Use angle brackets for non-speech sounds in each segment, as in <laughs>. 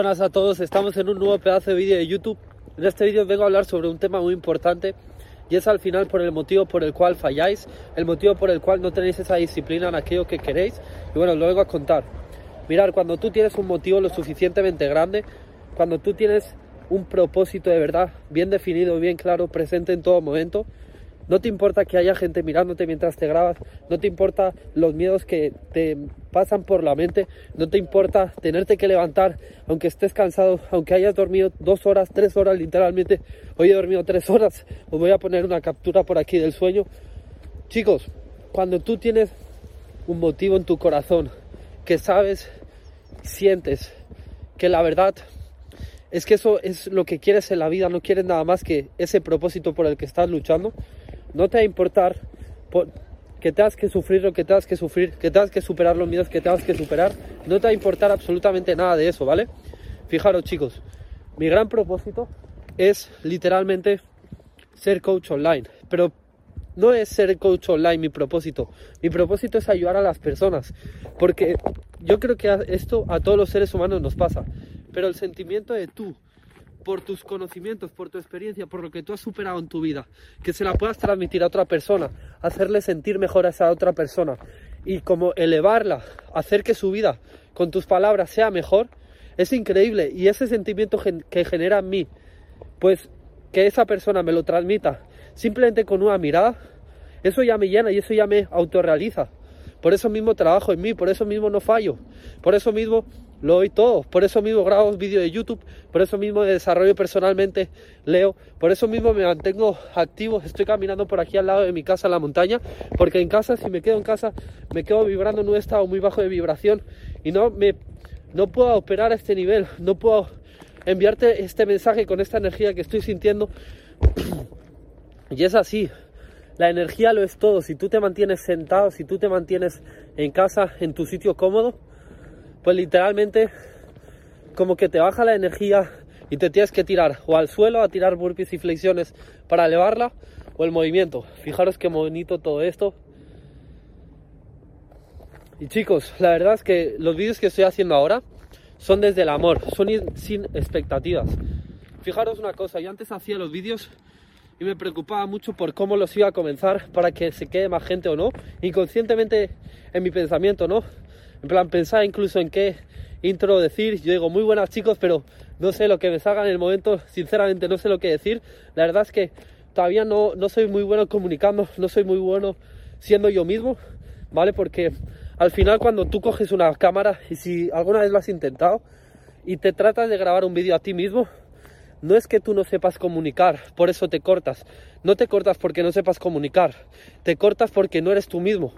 Buenas a todos, estamos en un nuevo pedazo de vídeo de YouTube. En este vídeo vengo a hablar sobre un tema muy importante y es al final por el motivo por el cual falláis, el motivo por el cual no tenéis esa disciplina en aquello que queréis. Y bueno, lo vengo a contar. Mirar, cuando tú tienes un motivo lo suficientemente grande, cuando tú tienes un propósito de verdad bien definido, bien claro, presente en todo momento, no te importa que haya gente mirándote mientras te grabas, no te importa los miedos que te pasan por la mente, no te importa tenerte que levantar aunque estés cansado, aunque hayas dormido dos horas, tres horas literalmente. Hoy he dormido tres horas, os voy a poner una captura por aquí del sueño. Chicos, cuando tú tienes un motivo en tu corazón, que sabes, sientes que la verdad es que eso es lo que quieres en la vida, no quieres nada más que ese propósito por el que estás luchando, no te va a importar que tengas que sufrir lo que tengas que sufrir, que tengas que superar los miedos que tengas que superar. No te va a importar absolutamente nada de eso, ¿vale? Fijaros chicos, mi gran propósito es literalmente ser coach online, pero no es ser coach online mi propósito. Mi propósito es ayudar a las personas, porque yo creo que esto a todos los seres humanos nos pasa, pero el sentimiento de tú por tus conocimientos, por tu experiencia, por lo que tú has superado en tu vida, que se la puedas transmitir a otra persona, hacerle sentir mejor a esa otra persona y como elevarla, hacer que su vida con tus palabras sea mejor, es increíble y ese sentimiento que genera en mí, pues que esa persona me lo transmita simplemente con una mirada, eso ya me llena y eso ya me autorrealiza. Por eso mismo trabajo en mí, por eso mismo no fallo, por eso mismo lo doy todo. Por eso mismo grabo vídeos de YouTube, por eso mismo me desarrollo personalmente, leo, por eso mismo me mantengo activo. Estoy caminando por aquí al lado de mi casa, en la montaña, porque en casa, si me quedo en casa, me quedo vibrando en un estado muy bajo de vibración y no me no puedo operar a este nivel, no puedo enviarte este mensaje con esta energía que estoy sintiendo. <clears throat> y es así. La energía lo es todo. Si tú te mantienes sentado, si tú te mantienes en casa, en tu sitio cómodo, pues literalmente como que te baja la energía y te tienes que tirar o al suelo a tirar burpees y flexiones para elevarla o el movimiento. Fijaros qué bonito todo esto. Y chicos, la verdad es que los vídeos que estoy haciendo ahora son desde el amor, son sin expectativas. Fijaros una cosa, yo antes hacía los vídeos y me preocupaba mucho por cómo los iba a comenzar para que se quede más gente o no, inconscientemente en mi pensamiento, ¿no? En plan, pensaba incluso en qué intro decir. Yo digo, muy buenas chicos, pero no sé lo que me salga en el momento. Sinceramente, no sé lo que decir. La verdad es que todavía no, no soy muy bueno comunicando, no soy muy bueno siendo yo mismo, ¿vale? Porque al final cuando tú coges una cámara y si alguna vez lo has intentado y te tratas de grabar un vídeo a ti mismo, no es que tú no sepas comunicar, por eso te cortas. No te cortas porque no sepas comunicar, te cortas porque no eres tú mismo.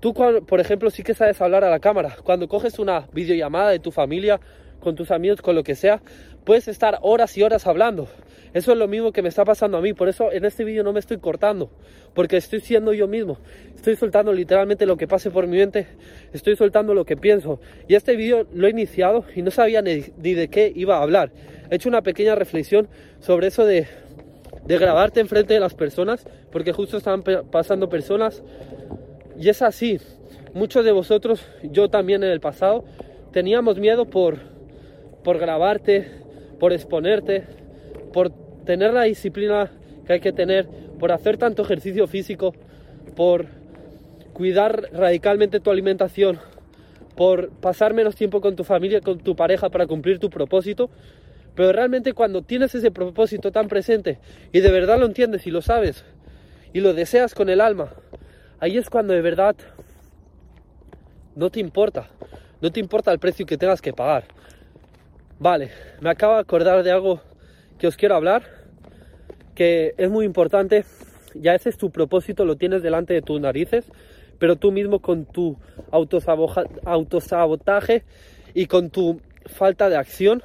Tú, por ejemplo, sí que sabes hablar a la cámara. Cuando coges una videollamada de tu familia, con tus amigos, con lo que sea, puedes estar horas y horas hablando. Eso es lo mismo que me está pasando a mí. Por eso en este vídeo no me estoy cortando. Porque estoy siendo yo mismo. Estoy soltando literalmente lo que pase por mi mente. Estoy soltando lo que pienso. Y este vídeo lo he iniciado y no sabía ni, de qué iba a hablar. He hecho una pequeña reflexión sobre eso de, de grabarte enfrente de las personas. Porque justo estaban pasando personas y es así. Muchos de vosotros, yo también en el pasado, teníamos miedo por, por grabarte, por exponerte, por tener la disciplina que hay que tener, por hacer tanto ejercicio físico, por cuidar radicalmente tu alimentación, por pasar menos tiempo con tu familia, con tu pareja para cumplir tu propósito. Pero realmente cuando tienes ese propósito tan presente y de verdad lo entiendes y lo sabes y lo deseas con el alma, ahí es cuando de verdad no te importa, no te importa el precio que tengas que pagar. Vale, me acabo de acordar de algo que os quiero hablar, que es muy importante, ya ese es tu propósito, lo tienes delante de tus narices, pero tú mismo con tu autosabotaje y con tu falta de acción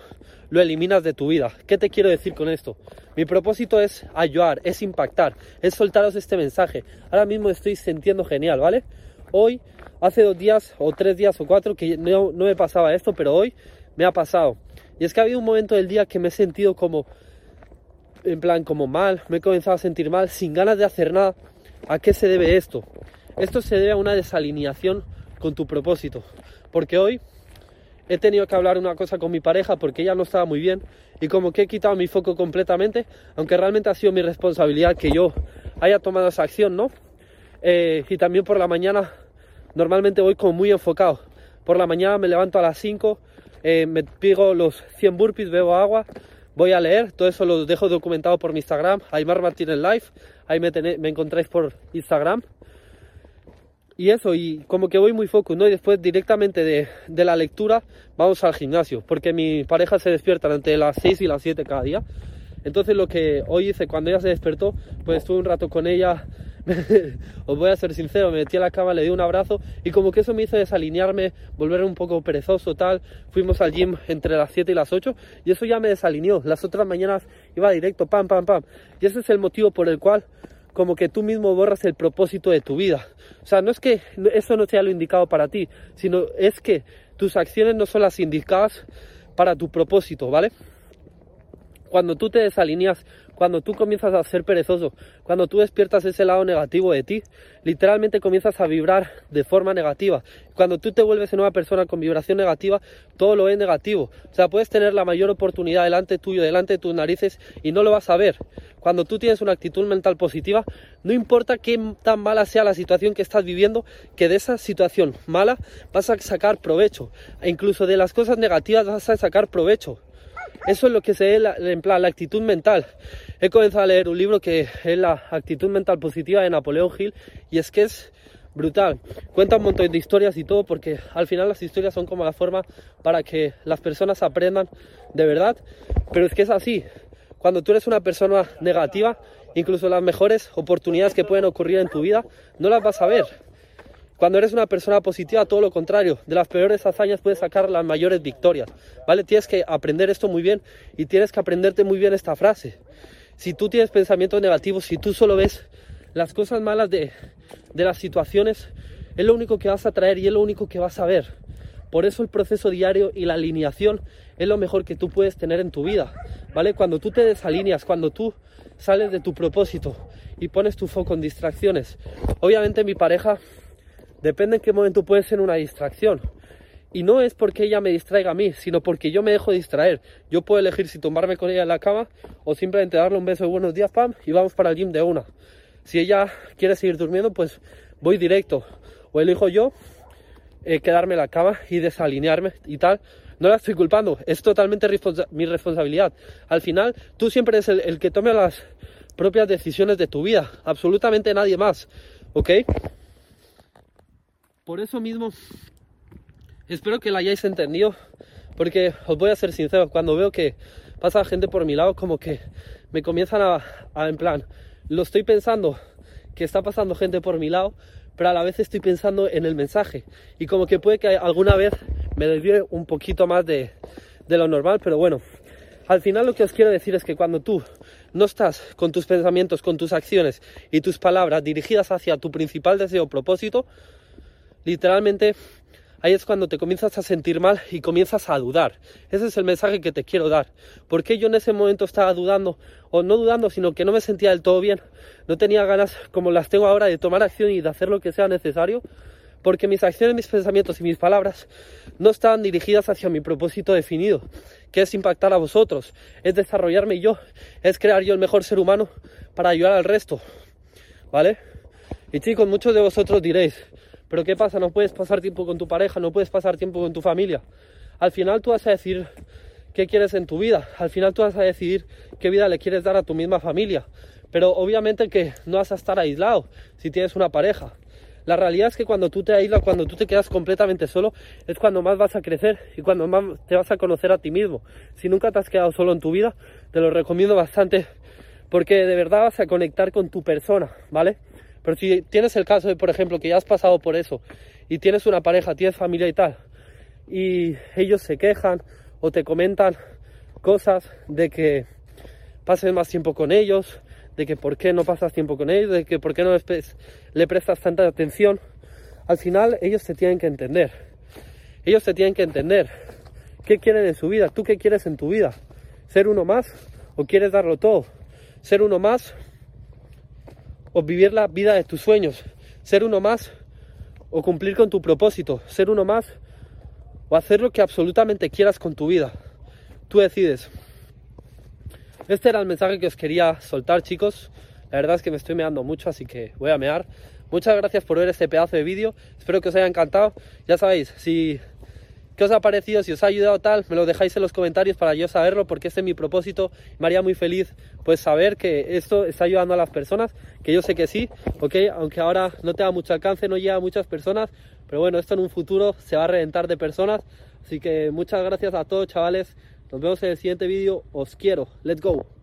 lo eliminas de tu vida. ¿Qué te quiero decir con esto? Mi propósito es ayudar, es impactar, es soltaros este mensaje. Ahora mismo estoy sintiendo genial, ¿vale? Hoy, hace dos días o tres días o cuatro que no, no me pasaba esto, pero hoy me ha pasado. Y es que ha habido un momento del día que me he sentido como, en plan, como mal, me he comenzado a sentir mal, sin ganas de hacer nada. ¿A qué se debe esto? Esto se debe a una desalineación con tu propósito. Porque hoy he tenido que hablar una cosa con mi pareja porque ella no estaba muy bien y como que he quitado mi foco completamente, aunque realmente ha sido mi responsabilidad que yo haya tomado esa acción, ¿no? Eh, y también por la mañana normalmente voy como muy enfocado. Por la mañana me levanto a las 5, eh, me pigo los 100 burpees, bebo agua, voy a leer, todo eso lo dejo documentado por mi Instagram, Aymar Martínez Live, ahí me, me encontráis por Instagram. Y eso, y como que voy muy focus, ¿no? Y después directamente de, de, la lectura vamos al gimnasio, porque mi pareja se despierta entre las 6 y las 7 cada día. Entonces lo que hoy hice cuando ella se despertó, pues estuve un rato con ella, <laughs> os voy a ser sincero, me metí a la cama, le di un abrazo y como que eso me hizo desalinearme, volver un poco perezoso, tal. Fuimos al gym entre las 7 y las 8 y eso ya me desalineó. Las otras mañanas iba directo, pam, pam, pam. Y ese es el motivo por el cual como que tú mismo borras el propósito de tu vida. O sea, no es que eso no sea lo indicado para ti, sino es que tus acciones no son las indicadas para tu propósito, ¿vale? Cuando tú te desalineas, cuando tú comienzas a ser perezoso, cuando tú despiertas ese lado negativo de ti, literalmente comienzas a vibrar de forma negativa. Cuando tú te vuelves una persona con vibración negativa, todo lo es negativo. O sea, puedes tener la mayor oportunidad delante tuyo, delante de tus narices y no lo vas a ver. Cuando tú tienes una actitud mental positiva, no importa qué tan mala sea la situación que estás viviendo, que de esa situación mala vas a sacar provecho. E incluso de las cosas negativas vas a sacar provecho. Eso es lo que se ve en plan, la actitud mental. He comenzado a leer un libro que es la actitud mental positiva de Napoleón Hill y es que es brutal. Cuenta un montón de historias y todo porque al final las historias son como la forma para que las personas aprendan de verdad. Pero es que es así. Cuando tú eres una persona negativa, incluso las mejores oportunidades que pueden ocurrir en tu vida no las vas a ver. Cuando eres una persona positiva, todo lo contrario, de las peores hazañas puedes sacar las mayores victorias, ¿vale? Tienes que aprender esto muy bien y tienes que aprenderte muy bien esta frase. Si tú tienes pensamientos negativos, si tú solo ves las cosas malas de, de las situaciones, es lo único que vas a traer y es lo único que vas a ver. Por eso el proceso diario y la alineación es lo mejor que tú puedes tener en tu vida, ¿vale? Cuando tú te desalineas, cuando tú sales de tu propósito y pones tu foco en distracciones. Obviamente mi pareja depende en qué momento puede ser una distracción. Y no es porque ella me distraiga a mí, sino porque yo me dejo distraer. Yo puedo elegir si tomarme con ella en la cama o simplemente darle un beso de buenos días, pam, y vamos para el gym de una. Si ella quiere seguir durmiendo, pues voy directo. O elijo yo eh, quedarme en la cama y desalinearme y tal. No la estoy culpando, es totalmente mi responsabilidad. Al final, tú siempre eres el, el que tome las propias decisiones de tu vida, absolutamente nadie más, ¿ok? Por eso mismo, espero que la hayáis entendido, porque os voy a ser sincero, cuando veo que pasa gente por mi lado, como que me comienzan a, en plan, lo estoy pensando, que está pasando gente por mi lado, pero a la vez estoy pensando en el mensaje. Y como que puede que alguna vez me desvíe un poquito más de, de lo normal, pero bueno, al final lo que os quiero decir es que cuando tú no estás con tus pensamientos, con tus acciones y tus palabras dirigidas hacia tu principal deseo o propósito, literalmente ahí es cuando te comienzas a sentir mal y comienzas a dudar. Ese es el mensaje que te quiero dar. Porque yo en ese momento estaba dudando, o no dudando, sino que no me sentía del todo bien. No tenía ganas, como las tengo ahora, de tomar acción y de hacer lo que sea necesario. Porque mis acciones, mis pensamientos y mis palabras no estaban dirigidas hacia mi propósito definido, que es impactar a vosotros, es desarrollarme yo, es crear yo el mejor ser humano para ayudar al resto. ¿Vale? Y chicos, muchos de vosotros diréis, pero ¿qué pasa? No puedes pasar tiempo con tu pareja, no puedes pasar tiempo con tu familia. Al final tú vas a decir qué quieres en tu vida. Al final tú vas a decidir qué vida le quieres dar a tu misma familia. Pero obviamente que no vas a estar aislado si tienes una pareja. La realidad es que cuando tú te aíslas, cuando tú te quedas completamente solo, es cuando más vas a crecer y cuando más te vas a conocer a ti mismo. Si nunca te has quedado solo en tu vida, te lo recomiendo bastante porque de verdad vas a conectar con tu persona, ¿vale? Pero si tienes el caso de, por ejemplo, que ya has pasado por eso y tienes una pareja, tienes familia y tal, y ellos se quejan o te comentan cosas de que pases más tiempo con ellos, de que por qué no pasas tiempo con ellos, de que por qué no le prestas tanta atención, al final ellos te tienen que entender. Ellos te tienen que entender qué quieren en su vida, tú qué quieres en tu vida, ser uno más o quieres darlo todo, ser uno más o vivir la vida de tus sueños, ser uno más o cumplir con tu propósito, ser uno más o hacer lo que absolutamente quieras con tu vida. Tú decides. Este era el mensaje que os quería soltar, chicos. La verdad es que me estoy meando mucho, así que voy a mear. Muchas gracias por ver este pedazo de vídeo. Espero que os haya encantado. Ya sabéis, si qué os ha parecido, si os ha ayudado tal, me lo dejáis en los comentarios para yo saberlo, porque este es mi propósito. Me haría muy feliz pues saber que esto está ayudando a las personas, que yo sé que sí, ok, aunque ahora no tenga mucho alcance, no llega a muchas personas, pero bueno, esto en un futuro se va a reventar de personas. Así que muchas gracias a todos, chavales. Nos vemos en el siguiente vídeo. Os quiero. Let's go.